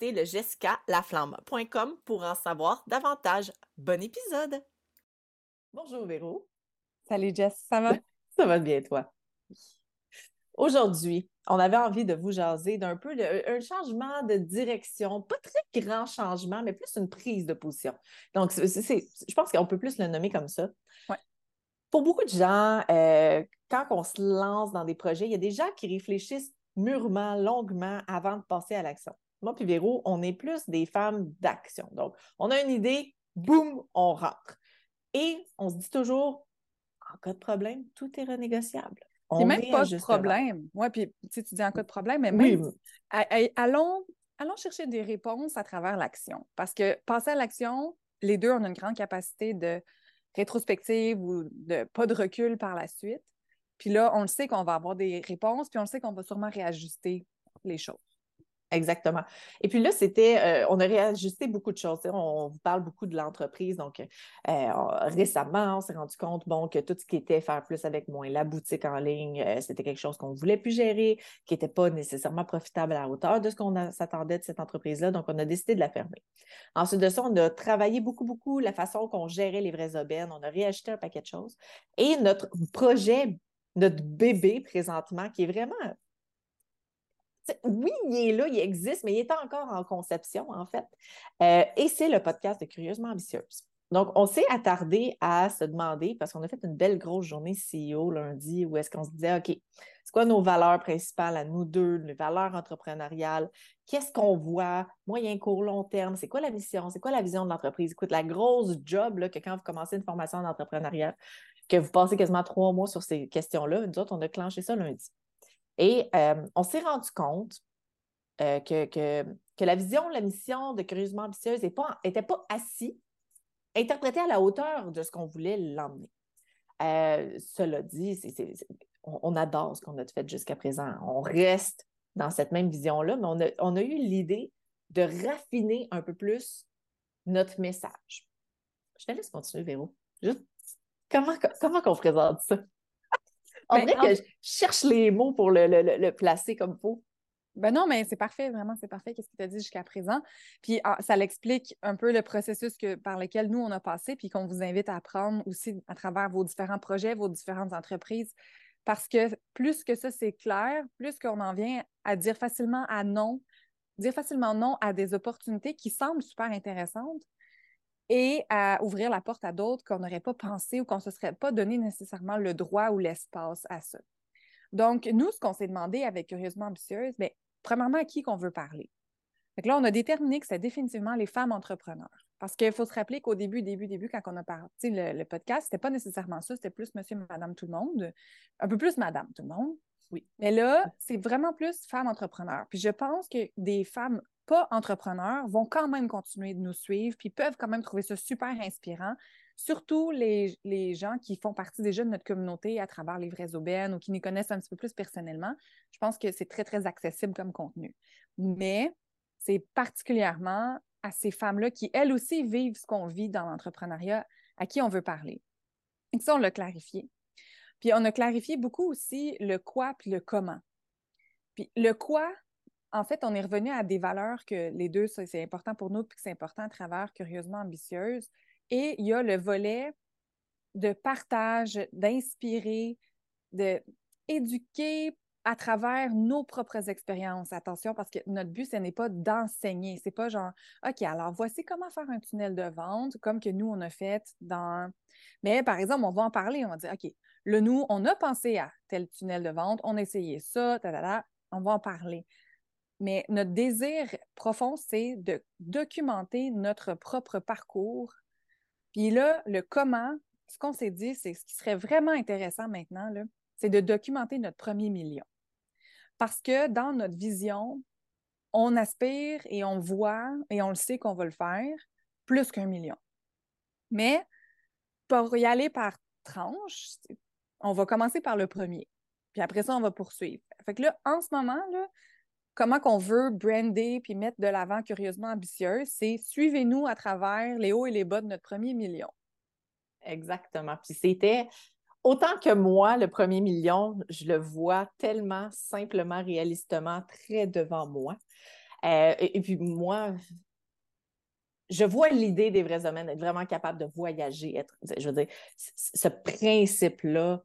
le jessicalaflamme.com pour en savoir davantage. Bon épisode! Bonjour Véro. Salut Jess, ça va? ça va bien toi? Aujourd'hui, on avait envie de vous jaser d'un peu un changement de direction, pas très grand changement, mais plus une prise de position. Donc, je pense qu'on peut plus le nommer comme ça. Pour beaucoup de gens, euh, quand on se lance dans des projets, il y a des gens qui réfléchissent mûrement, longuement avant de passer à l'action moi puis Véro, on est plus des femmes d'action. Donc, on a une idée, boum, on rentre. Et on se dit toujours, en cas de problème, tout est renégociable. On même pas de problème. Oui, puis tu dis en cas de problème, mais même, allons, allons chercher des réponses à travers l'action. Parce que passer à l'action, les deux, ont une grande capacité de rétrospective ou de pas de recul par la suite. Puis là, on le sait qu'on va avoir des réponses, puis on le sait qu'on va sûrement réajuster les choses. Exactement. Et puis là, c'était, euh, on a réajusté beaucoup de choses. On, vous parle beaucoup de l'entreprise. Donc, euh, récemment, on s'est rendu compte, bon, que tout ce qui était faire plus avec moins, la boutique en ligne, euh, c'était quelque chose qu'on voulait plus gérer, qui n'était pas nécessairement profitable à la hauteur de ce qu'on s'attendait de cette entreprise-là. Donc, on a décidé de la fermer. Ensuite de ça, on a travaillé beaucoup, beaucoup la façon qu'on gérait les vraies aubaines. On a réajusté un paquet de choses. Et notre projet, notre bébé présentement, qui est vraiment oui, il est là, il existe, mais il est encore en conception, en fait. Euh, et c'est le podcast de Curieusement Ambitieuse. Donc, on s'est attardé à se demander, parce qu'on a fait une belle grosse journée CEO lundi, où est-ce qu'on se disait, OK, c'est quoi nos valeurs principales à nous deux, les valeurs entrepreneuriales? Qu'est-ce qu'on voit, moyen, court, long terme? C'est quoi la mission? C'est quoi la vision de l'entreprise? Écoute, la grosse job là, que quand vous commencez une formation d'entrepreneuriat, que vous passez quasiment trois mois sur ces questions-là, nous autres, on a clenché ça lundi. Et euh, on s'est rendu compte euh, que, que, la vision, la mission de Curieusement Ambitieuse n'était pas, pas interprétée à la hauteur de ce qu'on voulait l'emmener. Euh, cela dit, on, adore ce qu'on a fait jusqu'à présent. On reste dans cette même vision-là, mais on a, on a eu l'idée de raffiner un peu plus notre message. Je te laisse continuer, Véro. Juste, comment, comment qu'on présente ça? On dirait que je cherche les mots pour le, placer comme faut. Ben non, mais c'est parfait, vraiment, c'est parfait, qu'est-ce que tu as dit jusqu'à présent. Puis ah, ça l'explique un peu le processus que, par lequel nous, on a passé, puis qu'on vous invite à apprendre aussi à travers vos différents projets, vos différentes entreprises. Parce que plus que ça, c'est clair, plus qu'on en vient à dire facilement à non, dire facilement non à des opportunités qui semblent super intéressantes, et à ouvrir la porte à d'autres qu'on n'aurait pas pensé ou qu'on ne se serait pas donné nécessairement le droit ou l'espace à ça. Donc, nous, ce qu'on s'est demandé avec Curieusement Ambitieuse, bien, premièrement, à qui qu'on veut parler? Donc là, on a déterminé que c'est définitivement les femmes entrepreneurs. Parce qu'il faut se rappeler qu'au début, début, début, quand on a parti le, le podcast, c'était pas nécessairement ça, c'était plus monsieur, madame, tout le monde, un peu plus madame, tout le monde. Oui. Mais là, c'est vraiment plus femmes entrepreneurs. Puis je pense que des femmes pas entrepreneurs vont quand même continuer de nous suivre, puis peuvent quand même trouver ça super inspirant. Surtout les, gens qui font partie déjà de notre communauté à travers les vraies aubaines ou qui nous connaissent un petit peu plus personnellement. Je pense que c'est très, très accessible comme contenu. Mais c'est particulièrement à ces femmes-là qui, elles aussi, vivent ce qu'on vit dans l'entrepreneuriat, à qui on veut parler. Et ça, on l'a clarifié. Puis on a clarifié beaucoup aussi le quoi puis le comment. Puis le quoi, en fait, on est revenu à des valeurs que les deux, c'est important pour nous, puis que c'est important à travers Curieusement Ambitieuse. Et il y a le volet de partage, d'inspirer, d'éduquer à travers nos propres expériences. Attention, parce que notre but, ce n'est pas d'enseigner. C'est pas genre, OK, alors voici comment faire un tunnel de vente, comme que nous, on a fait dans. Mais par exemple, on va en parler, on va dire, OK, le nous, on a pensé à tel tunnel de vente, on a essayé ça, on va en parler. Mais notre désir profond, c'est de documenter notre propre parcours. Puis là, le comment, ce qu'on s'est dit, c'est ce qui serait vraiment intéressant maintenant, c'est de documenter notre premier million. Parce que dans notre vision, on aspire et on voit et on le sait qu'on va le faire plus qu'un million. Mais pour y aller par tranche, on va commencer par le premier. Puis après ça, on va poursuivre. Fait que là, en ce moment, là, comment qu'on veut brander puis mettre de l'avant curieusement ambitieux, c'est suivez-nous à travers les hauts et les bas de notre premier million. Exactement. Puis c'était autant que moi, le premier million, je le vois tellement simplement, réalistement, très devant moi. Euh, et, puis moi, je vois l'idée des vrais hommes, être vraiment capable de voyager. Être, je veux dire, ce principe-là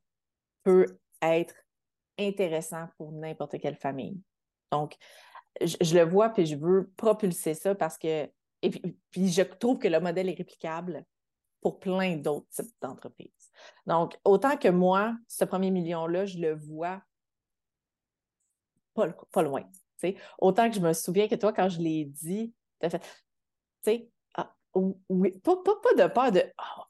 peut être intéressant pour n'importe quelle famille. Donc, je, le vois, puis je veux propulser ça parce que, et puis je trouve que le modèle est réplicable pour plein d'autres types d'entreprises. Donc, autant que moi, ce premier million-là, je le vois pas, pas loin. Autant que je me souviens que toi, quand je l'ai dit, tu as fait, tu sais, ah, oui, pas, pas, pas, de peur de ah,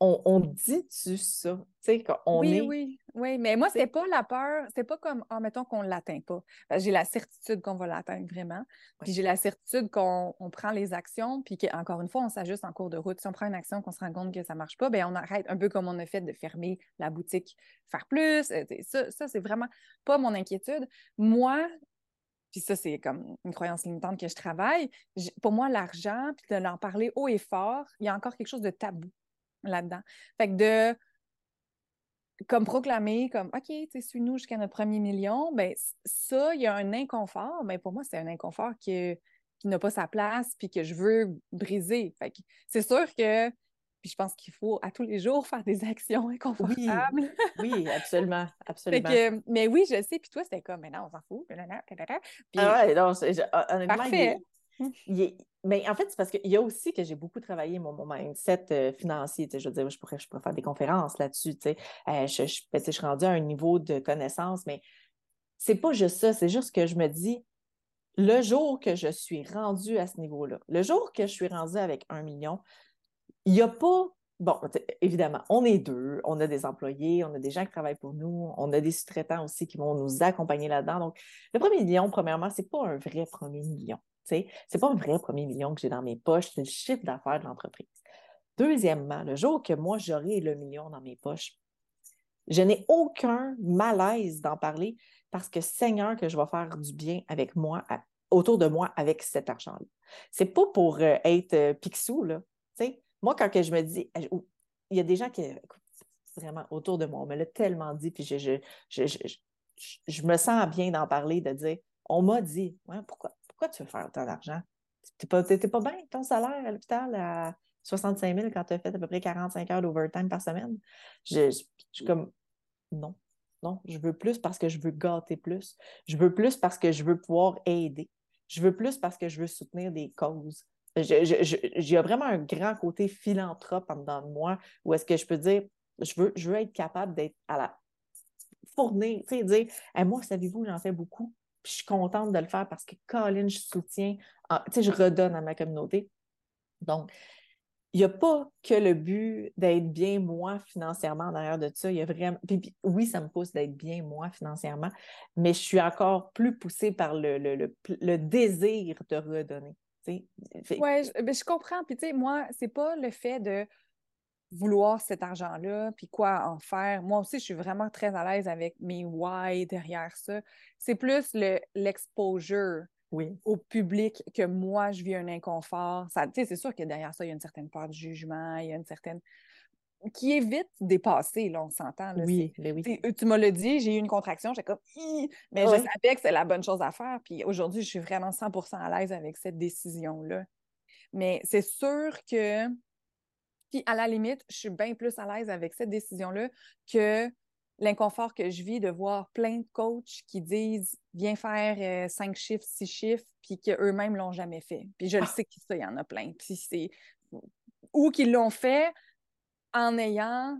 on, dit-tu ça? qu'on oui, est... oui, oui. Mais moi, c'est pas la peur, c'est pas comme, en mettons qu'on ne l'atteint pas. J'ai la certitude qu'on va l'atteindre vraiment. Puis j'ai la certitude qu'on prend les actions, puis qu'encore une fois, on s'ajuste en cours de route. Si on prend une action, qu'on se rend compte que ça ne marche pas, bien, on arrête un peu comme on a fait de fermer la boutique, faire plus. Euh, ça, ça c'est vraiment pas mon inquiétude. Moi, puis ça, c'est comme une croyance limitante que je travaille. Pour moi, l'argent, puis de l'en parler haut et fort, il y a encore quelque chose de tabou là-dedans. Fait que de comme proclamer, comme OK, tu suis-nous jusqu'à notre premier million, ben ça, il y a un inconfort, mais pour moi, c'est un inconfort qui, qui n'a pas sa place puis que je veux briser. Fait que c'est sûr que puis je pense qu'il faut à tous les jours faire des actions inconfortables. Oui, absolument, absolument. mais oui, je sais. Puis toi, c'était comme, mais non, on s'en fout. Puis, ah ouais, non, honnêtement, parfait. Mais en fait, c'est parce qu'il y a aussi que j'ai beaucoup travaillé mon, mindset euh, financier. Je veux dire, je pourrais, faire des conférences là-dessus. Euh, je, ben, je, suis rendue à un niveau de connaissance, mais c'est pas juste ça. C'est juste que je me dis, le jour que je suis rendue à ce niveau-là, le jour que je suis rendue avec un million, il n'y a pas Bon, évidemment, on est deux, on a des employés, on a des gens qui travaillent pour nous, on a des sous-traitants aussi qui vont nous accompagner là-dedans. Donc, le premier million, premièrement, ce n'est pas un vrai premier million. Ce n'est pas un vrai premier million que j'ai dans mes poches, c'est le chiffre d'affaires de l'entreprise. Deuxièmement, le jour que moi, j'aurai le million dans mes poches, je n'ai aucun malaise d'en parler parce que Seigneur, que je vais faire du bien avec moi, autour de moi, avec cet argent-là. C'est pas pour euh, être euh, pixou, là. moi, quand que je me dis, il y a des gens qui, vraiment autour de moi, on me l'a tellement dit, puis je, me sens bien d'en parler, de dire, on m'a dit, ouais, pourquoi, pourquoi tu veux faire autant d'argent? Tu n'étais pas, bien ton salaire à l'hôpital à 65 000 quand tu as fait à peu près 45 heures d'overtime par semaine? Je, suis comme, non, non, je veux plus parce que je veux gâter plus. Je veux plus parce que je veux pouvoir aider. Je veux plus parce que je veux soutenir des causes. J'ai vraiment un grand côté philanthrope en dedans de moi où est-ce que je peux dire, je veux, je veux être capable d'être à la fournir, tu sais, dire, moi, savez-vous, j'en fais beaucoup je suis contente de le faire parce que Colin, je soutiens, tu sais, je redonne à ma communauté. Donc, il n'y a pas que le but d'être bien moi financièrement derrière de ça. Il y a vraiment. oui, ça me pousse d'être bien moi financièrement, mais je suis encore plus poussée par le, le, désir de redonner. Oui, je, ben, je comprends. Puis, tu sais, moi, c'est pas le fait de vouloir cet argent-là, puis quoi en faire. Moi aussi, je suis vraiment très à l'aise avec mes why derrière ça. C'est plus l'exposure oui. au public que moi, je vis un inconfort. C'est sûr que derrière ça, il y a une certaine part de jugement, il y a une certaine qui est vite dépassée, là, on s'entend. Oui, ben oui. Tu m'as le dit, j'ai eu une contraction, j'étais comme, mais je savais que c'est la bonne chose à faire. Puis aujourd'hui, je suis vraiment 100 à l'aise avec cette décision-là. Mais c'est sûr que Puis à la limite, je suis bien plus à l'aise avec cette décision-là que l'inconfort que je vis de voir plein de coachs qui disent viens faire euh, cinq chiffres, six chiffres, puis qu'eux-mêmes ne l'ont jamais fait. Puis je le ah! sais qu'il y en a plein. Puis c'est ou qu'ils l'ont fait en ayant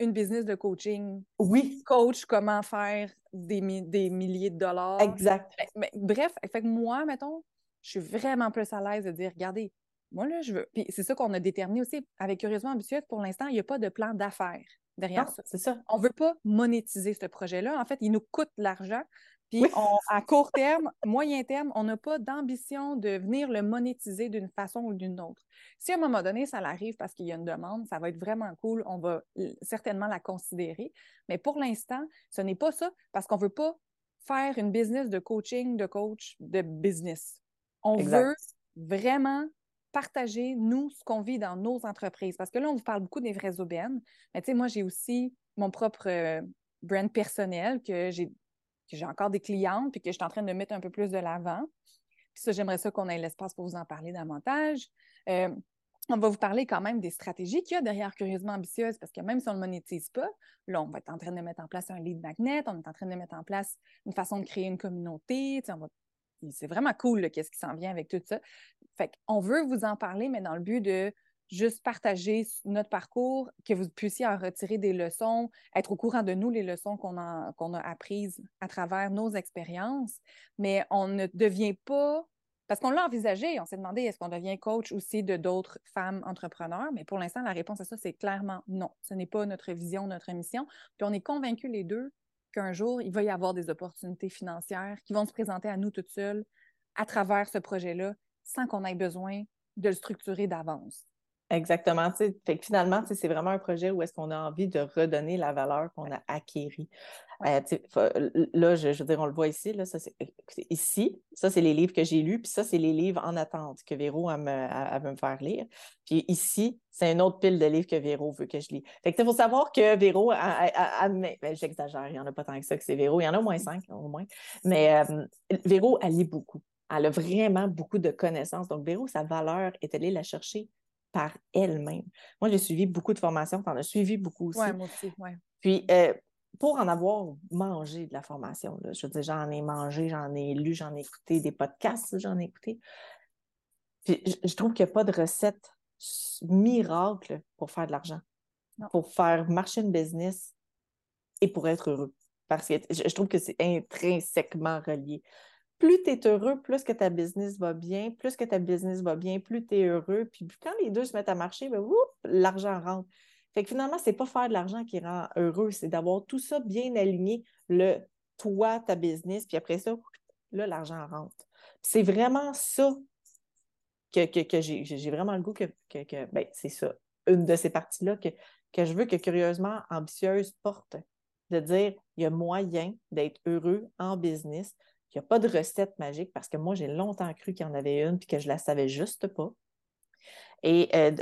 une business de coaching. Oui. Coach comment faire des, des milliers de dollars. Exact. Mais, bref, fait que moi, mettons, je suis vraiment plus à l'aise de dire regardez, moi, là, je veux. Puis c'est ça qu'on a déterminé aussi avec Curieusement Ambitieuse. Pour l'instant, il n'y a pas de plan d'affaires derrière ça. C'est ça. On ne veut pas monétiser ce projet-là. En fait, il nous coûte l'argent. Puis à court terme, moyen terme, on n'a pas d'ambition de venir le monétiser d'une façon ou d'une autre. Si à un moment donné, ça l'arrive parce qu'il y a une demande, ça va être vraiment cool. On va certainement la considérer. Mais pour l'instant, ce n'est pas ça parce qu'on ne veut pas faire une business de coaching, de coach, de business. On veut vraiment partager, nous, ce qu'on vit dans nos entreprises. Parce que là, on vous parle beaucoup des vraies aubaines. Mais tu sais, moi, j'ai aussi mon propre euh, brand personnel que j'ai que j'ai encore des clientes puis que je suis en train de mettre un peu plus de l'avant. Puis ça, j'aimerais ça qu'on ait l'espace pour vous en parler davantage. Euh, on va vous parler quand même des stratégies qu'il y a derrière Curieusement Ambitieuse, parce que même si on ne le monétise pas, là, on va être en train de mettre en place un lead magnet, on est en train de mettre en place une façon de créer une communauté, c'est vraiment cool qu'est-ce qui s'en vient avec tout ça. Fait qu'on veut vous en parler, mais dans le but de juste partager notre parcours, que vous puissiez en retirer des leçons, être au courant de nous, les leçons qu'on a, qu'on a apprises à travers nos expériences. Mais on ne devient pas, parce qu'on l'a envisagé, on s'est demandé est-ce qu'on devient coach aussi de d'autres femmes entrepreneurs, mais pour l'instant, la réponse à ça, c'est clairement non. Ce n'est pas notre vision, notre mission. Puis on est convaincus les deux qu'un jour, il va y avoir des opportunités financières qui vont se présenter à nous toutes seules à travers ce projet-là sans qu'on ait besoin de le structurer d'avance. Exactement. Fait que finalement, c'est vraiment un projet où est-ce qu'on a envie de redonner la valeur qu'on a acquérie. Euh, là, je, veux dire, on le voit ici. Là, ça, ici, ça, c'est les livres que j'ai lus, puis ça, c'est les livres en attente que Véro a me, me faire lire. Puis ici, c'est une autre pile de livres que Véro veut que je lis. Fait que il faut savoir que Véro, a, ben, j'exagère, il n'y en a pas tant que ça que c'est Véro. Il y en a au moins cinq, au moins. Mais euh, Véro, elle lit beaucoup. Elle a vraiment beaucoup de connaissances. Donc, Véro, sa valeur est allée la chercher par elle-même. Moi, j'ai suivi beaucoup de formations, tu en as suivi beaucoup aussi. Oui, moi aussi. Puis, euh, pour en avoir mangé de la formation, je veux dire, j'en ai mangé, j'en ai lu, j'en ai écouté des podcasts, j'en ai écouté. Puis, je, trouve qu'il n'y a pas de recette miracle pour faire de l'argent, pour faire marcher une business et pour être heureux. Parce que je trouve que c'est intrinsèquement relié plus tu es heureux, plus que ta business va bien, plus que ta business va bien, plus tu es heureux. Puis quand les deux se mettent à marcher, ben, l'argent rentre. Fait que finalement, ce n'est pas faire de l'argent qui rend heureux, c'est d'avoir tout ça bien aligné, le toi, ta business, puis après ça, là, l'argent rentre. C'est vraiment ça que, j'ai vraiment le goût que, que, ben, c'est ça, une de ces parties-là que, que je veux que Curieusement Ambitieuse porte, de dire, il y a moyen d'être heureux en business, il n'y a pas de recette magique parce que moi, j'ai longtemps cru qu'il y en avait une puis que je la savais juste pas. Et euh,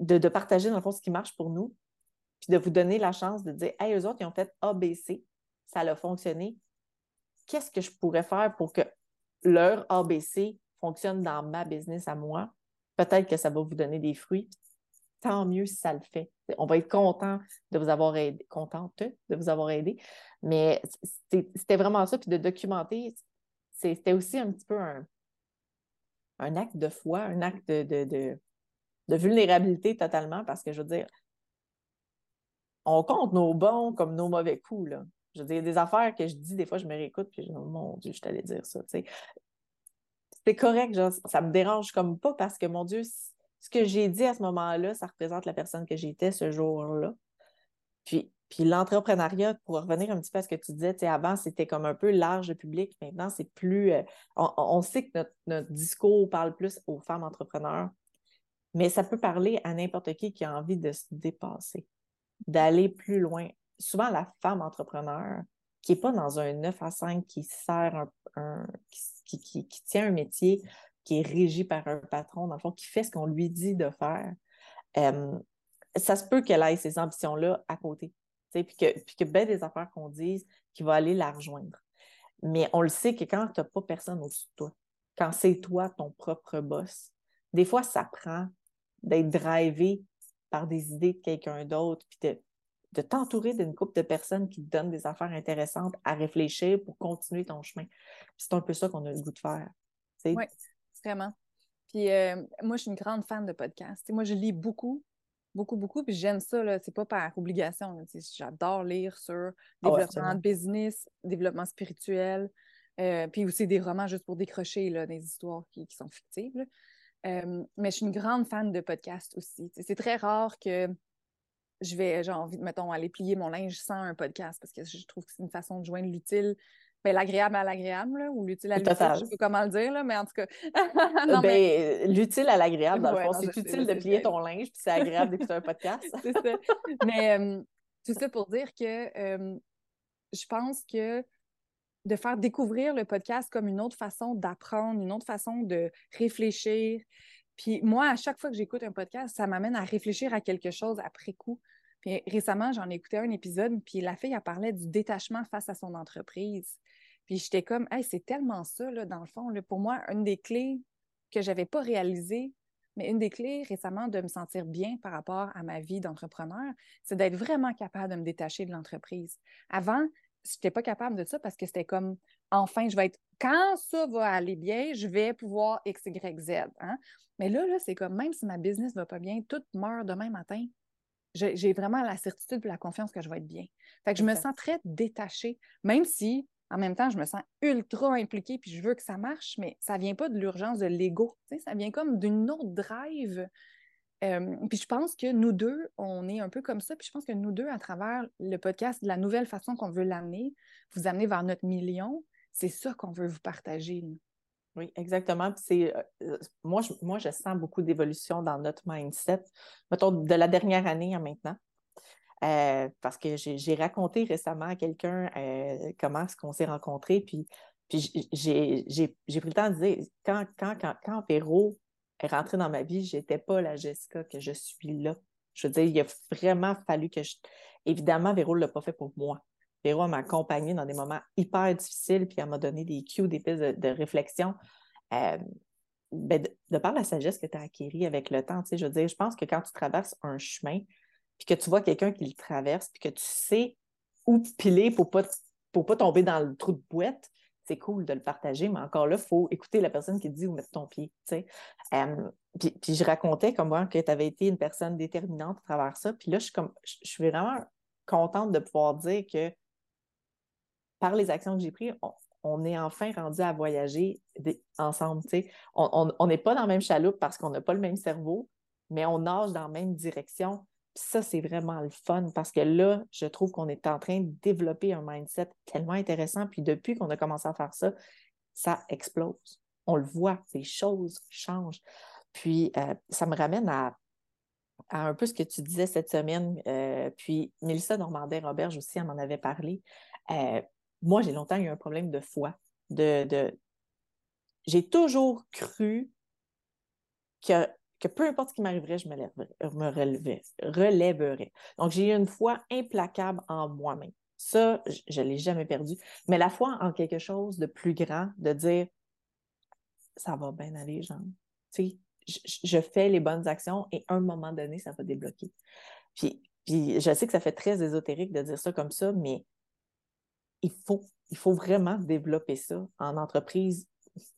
de, partager, dans le fond, ce qui marche pour nous, puis de vous donner la chance de dire Hey, eux autres, ils ont fait ABC, ça a fonctionné. Qu'est-ce que je pourrais faire pour que leur ABC fonctionne dans ma business à moi? Peut-être que ça va vous donner des fruits. Tant mieux si ça le fait. On va être content de vous avoir aidé, contente de vous avoir aidé. Mais c'était vraiment ça, puis de documenter c'était aussi un petit peu un, acte de foi, un acte de, vulnérabilité totalement, parce que je veux dire, on compte nos bons comme nos mauvais coups. Là. Je veux dire, des affaires que je dis, des fois, je me réécoute, puis je dis, mon Dieu, je t'allais dire ça. C'est correct, ça me dérange comme pas parce que, mon Dieu, ce que j'ai dit à ce moment-là, ça représente la personne que j'étais ce jour-là. Puis, puis l'entrepreneuriat, pour revenir un petit peu à ce que tu disais, avant, c'était comme un peu large public. Maintenant, c'est plus. Euh, on, sait que notre, discours parle plus aux femmes entrepreneurs, mais ça peut parler à n'importe qui qui a envie de se dépasser, d'aller plus loin. Souvent, la femme entrepreneur qui n'est pas dans un 9 à 5 qui sert un, qui, tient un métier, qui est régi par un patron, dans le fond, qui fait ce qu'on lui dit de faire. Euh, ça se peut qu'elle ait ces ambitions-là à côté puis que, puis que bien des affaires qu'on dise qui va aller la rejoindre. Mais on le sait que quand tu n'as pas personne au-dessus de toi, quand c'est toi ton propre boss, des fois, ça prend d'être drivé par des idées de quelqu'un d'autre, puis de, de t'entourer d'une couple de personnes qui te donnent des affaires intéressantes à réfléchir pour continuer ton chemin. C'est un peu ça qu'on a le goût de faire. Oui, vraiment. Puis euh, moi, je suis une grande fan de podcasts. moi, je lis beaucoup, beaucoup, beaucoup, puis j'aime ça. C'est pas par obligation. J'adore lire sur ah développement de business, développement spirituel, euh, puis aussi des romans juste pour décrocher là, des histoires qui, sont fictives. Euh, mais je suis une grande fan de podcasts aussi. C'est très rare que je vais, j'ai envie, mettons, aller plier mon linge sans un podcast parce que je trouve que c'est une façon de joindre l'utile ben, l'agréable à l'agréable, ou l'utile à l'utile, je sais pas comment le dire, là, mais en tout cas. non, ben, L'utile à l'agréable, dans le fond, c'est utile de plier ton linge, puis c'est agréable d'écouter un podcast. c'est ça. Mais tout ça pour dire que je pense que de faire découvrir le podcast comme une autre façon d'apprendre, une autre façon de réfléchir. Puis moi, à chaque fois que j'écoute un podcast, ça m'amène à réfléchir à quelque chose après coup. Puis récemment, j'en ai écouté un épisode, puis la fille, a parlé du détachement face à son entreprise. Puis j'étais comme, hey, c'est tellement ça, là, dans le fond. Là. Pour moi, une des clés que je n'avais pas réalisées, mais une des clés récemment de me sentir bien par rapport à ma vie d'entrepreneur, c'est d'être vraiment capable de me détacher de l'entreprise. Avant, je n'étais pas capable de ça parce que c'était comme, enfin, je vais être, quand ça va aller bien, je vais pouvoir X, Y, Z. Hein. Mais là, là c'est comme, même si ma business ne va pas bien, tout meurt demain matin j'ai vraiment la certitude et la confiance que je vais être bien. Fait que je me sens très détachée, même si en même temps, je me sens ultra impliquée puis je veux que ça marche, mais ça ne vient pas de l'urgence de l'ego. Ça vient comme d'une autre drive. Euh, puis je pense que nous deux, on est un peu comme ça. Puis je pense que nous deux, à travers le podcast, de la nouvelle façon qu'on veut l'amener, vous amener vers notre million, c'est ça qu'on veut vous partager. Oui, exactement. euh, euh, moi, je, moi, je sens beaucoup d'évolution dans notre mindset, mettons, de la dernière année à maintenant. Euh, parce que j'ai raconté récemment à quelqu'un comment est-ce qu'on s'est rencontrés, puis, j'ai pris le temps de dire, quand, quand, quand, quand Véro est rentré dans ma vie, je n'étais pas la Jessica que je suis là. Je veux dire, il a vraiment fallu que je... Évidemment, Véro ne l'a pas fait pour moi. Véro m'a accompagnée dans des moments hyper difficiles, puis elle m'a donné des cues, des pistes de, réflexion. Euh, ben, de, par la sagesse que tu as acquérie avec le temps, je veux dire, je pense que quand tu traverses un chemin, puis que tu vois quelqu'un qui le traverse, puis que tu sais où piler pour pas, pour pas tomber dans le trou de boîte, c'est cool de le partager, mais encore là, il faut écouter la personne qui te dit où mettre ton pied. Euh, puis, puis, je racontais comme moi que tu avais été une personne déterminante à travers ça. Puis là, je suis, comme, je suis vraiment contente de pouvoir dire que par les actions que j'ai prises, on, est enfin rendu à voyager ensemble. On n'est pas dans la même chaloupe parce qu'on n'a pas le même cerveau, mais on nage dans la même direction. ça, c'est vraiment le fun parce que là, je trouve qu'on est en train de développer un mindset tellement intéressant. Puis depuis qu'on a commencé à faire ça, ça explose. On le voit, les choses changent. Puis euh, ça me ramène à, un peu ce que tu disais cette semaine. Euh, puis Mélissa Normandin-Roberge aussi, elle m'en avait parlé. Euh, moi, j'ai longtemps eu un problème de foi. J'ai toujours cru que, peu importe ce qui m'arriverait, je me, me relèverais. Donc, j'ai eu une foi implacable en moi-même. Ça, je ne l'ai jamais perdu. Mais la foi en quelque chose de plus grand, de dire ça va bien aller, genre. Tu sais, je, fais les bonnes actions et à un moment donné, ça va débloquer. Puis, puis je sais que ça fait très ésotérique de dire ça comme ça, mais il faut, il faut vraiment développer ça en entreprise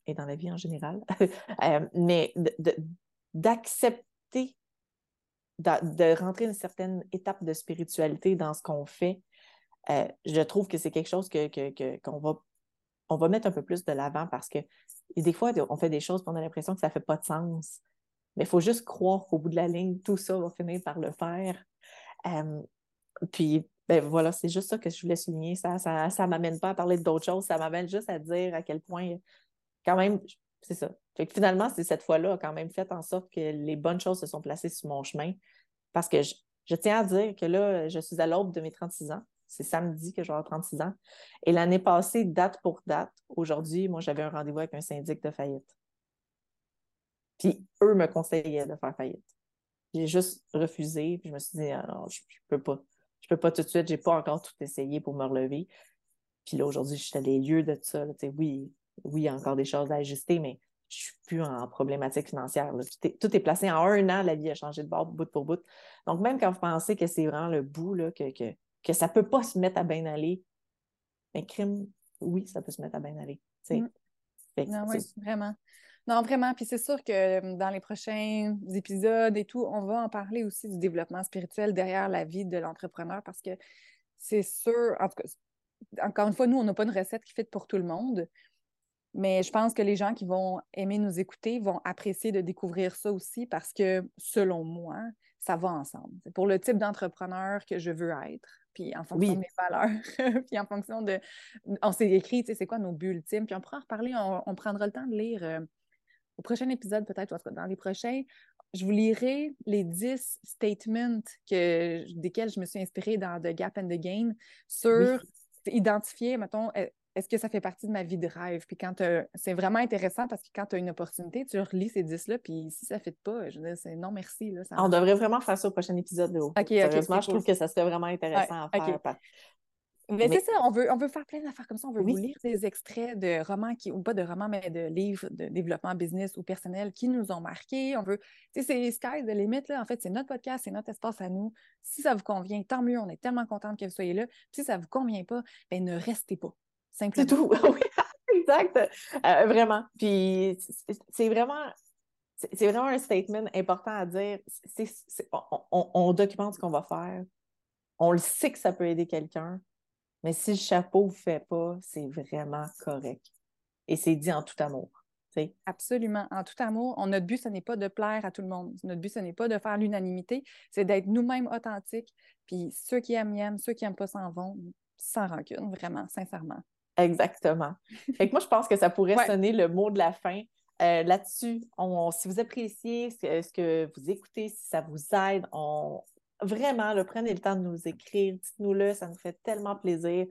et dans la vie en général, euh, mais d'accepter de, rentrer une certaine étape de spiritualité dans ce qu'on fait. Euh, je trouve que c'est quelque chose qu'on que, va, on va mettre un peu plus de l'avant parce que des fois, on fait des choses et on a l'impression que ça ne fait pas de sens. Mais il faut juste croire qu'au bout de la ligne, tout ça va finir par le faire. Euh, puis ben voilà, c'est juste ça que je voulais souligner. Ça ne ça, m'amène pas à parler d'autres choses, ça m'amène juste à dire à quel point, quand même, c'est ça. finalement, c'est cette fois-là quand même fait en sorte que les bonnes choses se sont placées sur mon chemin. Parce que je, tiens à dire que là, je suis à l'aube de mes 36 ans. C'est samedi que je vais avoir 36 ans. Et l'année passée, date pour date, aujourd'hui, moi, j'avais un rendez-vous avec un syndic de faillite. Puis eux me conseillaient de faire faillite. J'ai juste refusé, puis je me suis dit, ah non, je, ne peux pas je peux pas tout de suite, j'ai pas encore tout essayé pour me relever. Puis là, aujourd'hui, je suis à des lieux de ça. oui, oui, il y a encore des choses à ajuster, mais je suis plus en problématique financière. Tout, est, placé en un an, la vie a changé de bord, bout pour bout. Donc, même quand vous pensez que c'est vraiment le bout, là, que, que, ça ne peut pas se mettre à bien aller, mais crime, oui, ça peut se mettre à bien aller. Mm. non, oui, vraiment. Non, vraiment. Puis c'est sûr que dans les prochains épisodes et tout, on va en parler aussi du développement spirituel derrière la vie de l'entrepreneur parce que c'est sûr, en tout cas, encore une fois, nous, on n'a pas une recette qui fait pour tout le monde. Mais je pense que les gens qui vont aimer nous écouter vont apprécier de découvrir ça aussi parce que, selon moi, ça va ensemble. C'est pour le type d'entrepreneur que je veux être, puis en fonction de mes valeurs, puis en fonction de... On s'est écrit, tu sais, c'est quoi nos buts ultimes, puis on pourra en reparler, on, prendra le temps de lire euh, au prochain épisode peut-être, ou dans les prochains, je vous lirai les 10 statements que, desquels je me suis inspirée dans The Gap and the Gain sur identifier, mettons, est-ce que ça fait partie de ma vie de rêve? Puis quand c'est vraiment intéressant parce que quand tu as une opportunité, tu relis ces 10-là, puis si ça ne fait pas, je veux dire, c'est non merci. Là, On devrait vraiment faire ça au prochain épisode. Sérieusement, je trouve que ça serait vraiment intéressant à faire. Mais, c'est ça, on veut, on veut faire plein d'affaires comme ça. On veut vous lire des extraits de romans, qui, ou pas de romans, mais de livres de développement business ou personnel qui nous ont marqués. On veut, tu sais, c'est sky de limite, là. En fait, c'est notre podcast, c'est notre espace à nous. Si ça vous convient, tant mieux. On est tellement contente que vous soyez là. si ça ne vous convient pas, ben ne restez pas. C'est tout. oui, exact. Euh, vraiment. Puis c'est vraiment. C'est vraiment un statement important à dire. on, documente ce qu'on va faire. On le sait que ça peut aider quelqu'un, mais si le chapeau ne fait pas, c'est vraiment correct. Et c'est dit en tout amour. Absolument, en tout amour. notre but, ce n'est pas de plaire à tout le monde. Notre but, ce n'est pas de faire l'unanimité, c'est d'être nous-mêmes authentiques. Puis ceux qui aiment, aiment, ceux qui n'aiment pas s'en vont, sans rancune, vraiment, sincèrement. Exactement. Fait que moi, je pense que ça pourrait sonner le mot de la fin. Euh, là-dessus, si vous appréciez ce que, vous écoutez, si ça vous aide, on, vraiment, prenez le temps de nous écrire, dites-nous-le, ça nous fait tellement plaisir.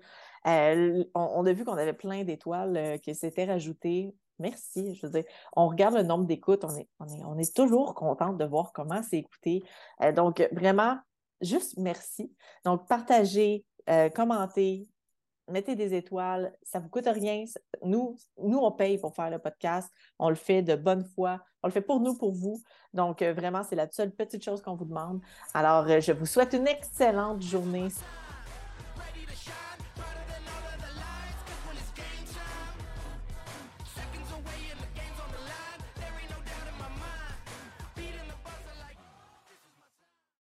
Euh, on, a vu qu'on avait plein d'étoiles euh, qui s'étaient rajoutées. Merci. Je veux dire, on regarde le nombre d'écoutes, on est, on, est, toujours contente de voir comment c'est écouté. donc, vraiment, juste merci. Donc, partagez, commentez, mettez des étoiles, ça ne vous coûte rien. Nous, nous, on paye pour faire le podcast. On le fait de bonne foi. On le fait pour nous, pour vous. Donc, euh, vraiment, c'est la seule petite chose qu'on vous demande. Alors, euh, je vous souhaite une excellente journée.